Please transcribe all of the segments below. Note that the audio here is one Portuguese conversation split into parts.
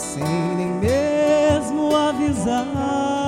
sem nem mesmo avisar.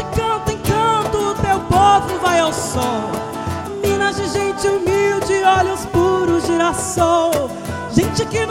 de canto em canto o teu povo vai ao sol. Minas de gente humilde, olhos puros, girassol. Gente que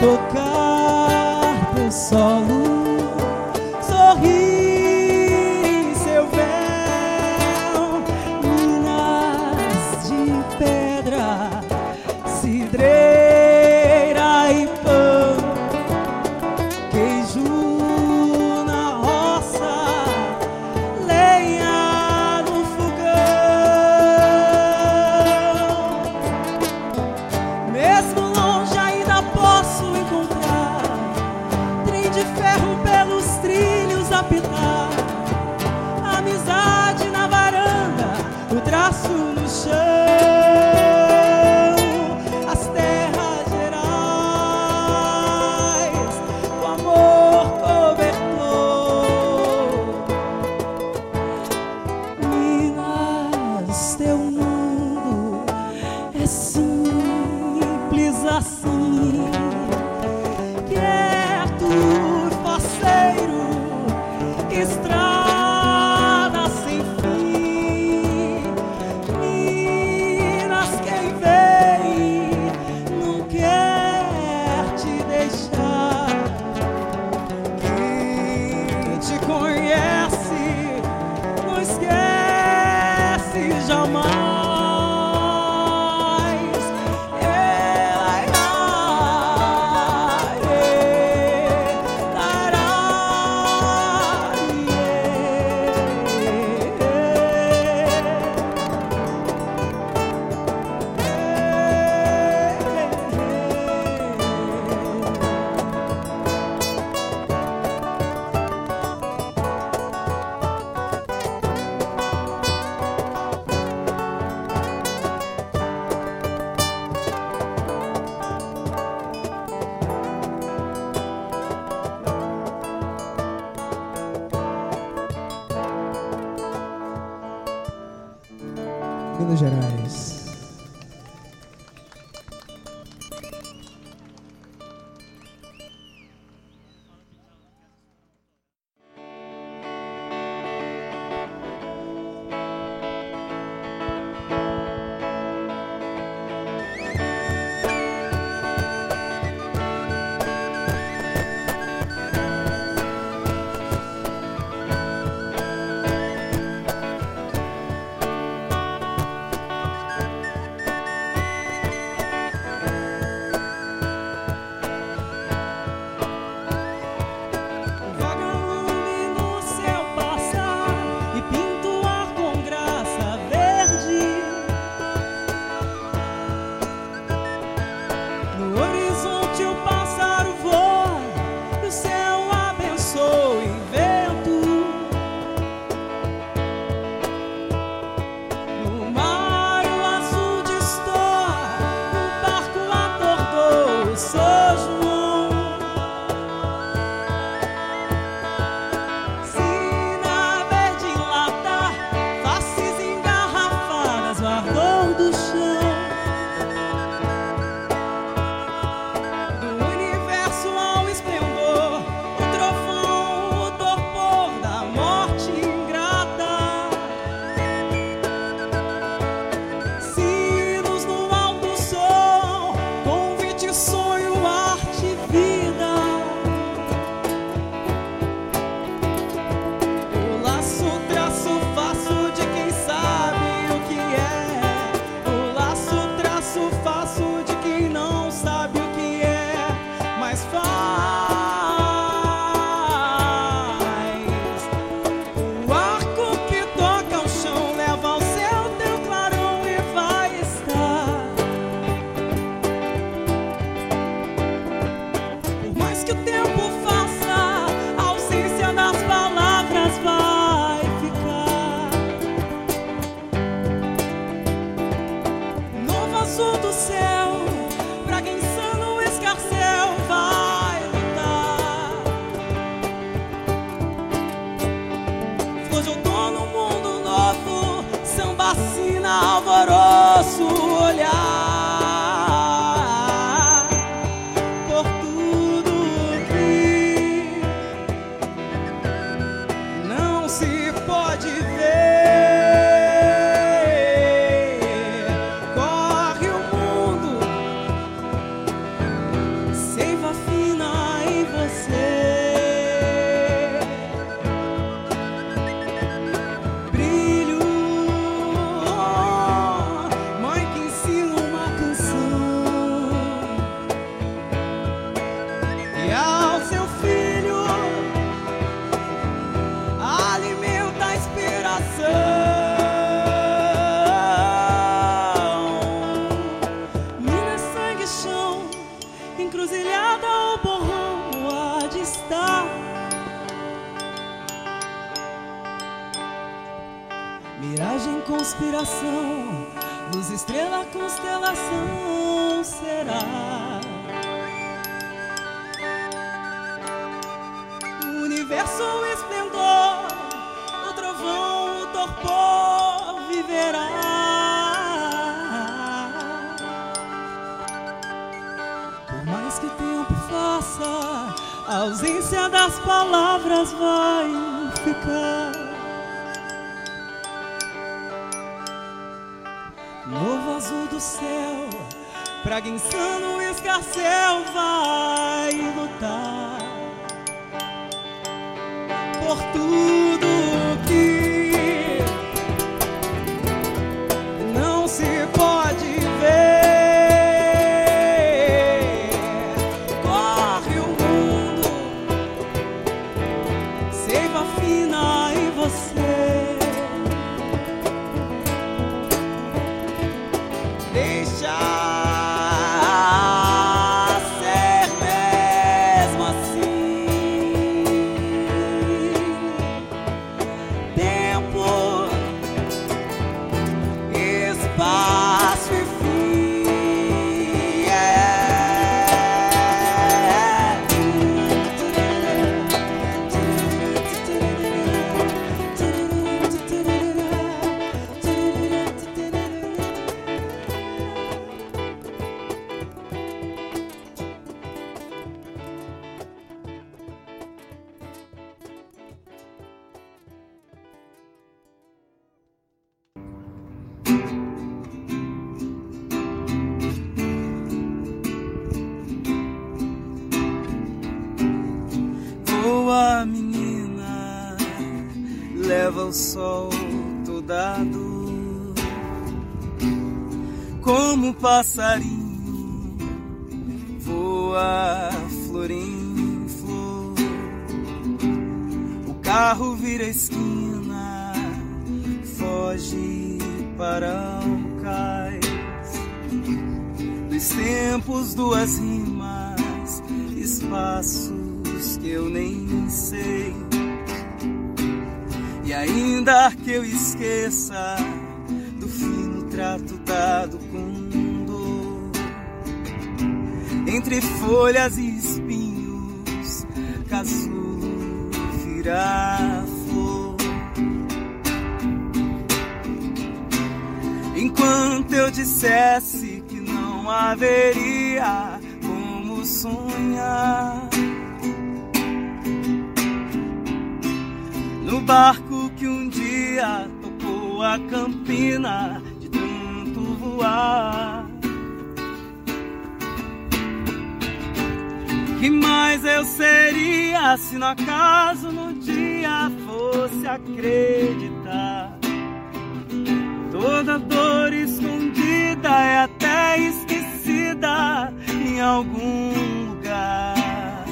tocar teu solo. Ficar. Novo azul do céu, praga insano, escarcel vai lutar por tudo leva o sol toda a dor. Como passarinho, voa flor em flor. O carro vira esquina, foge para o cais. Dos tempos, duas rimas, espaços que eu nem sei. E ainda que eu esqueça do fino trato dado com dor, entre folhas e espinhos, casulo virá flor. Enquanto eu dissesse que não haveria como sonhar. No barco dia tocou a campina de tanto voar. Que mais eu seria se no acaso no dia fosse acreditar? Toda dor escondida é até esquecida em algum lugar.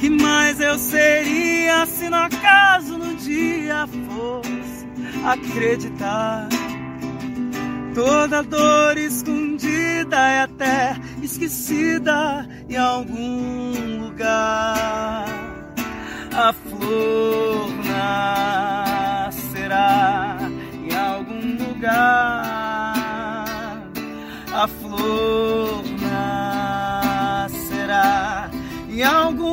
Que mais eu seria se no acaso no dia fosse acreditar. Toda dor escondida é até esquecida em algum lugar. A flor nascerá em algum lugar. A flor nascerá em algum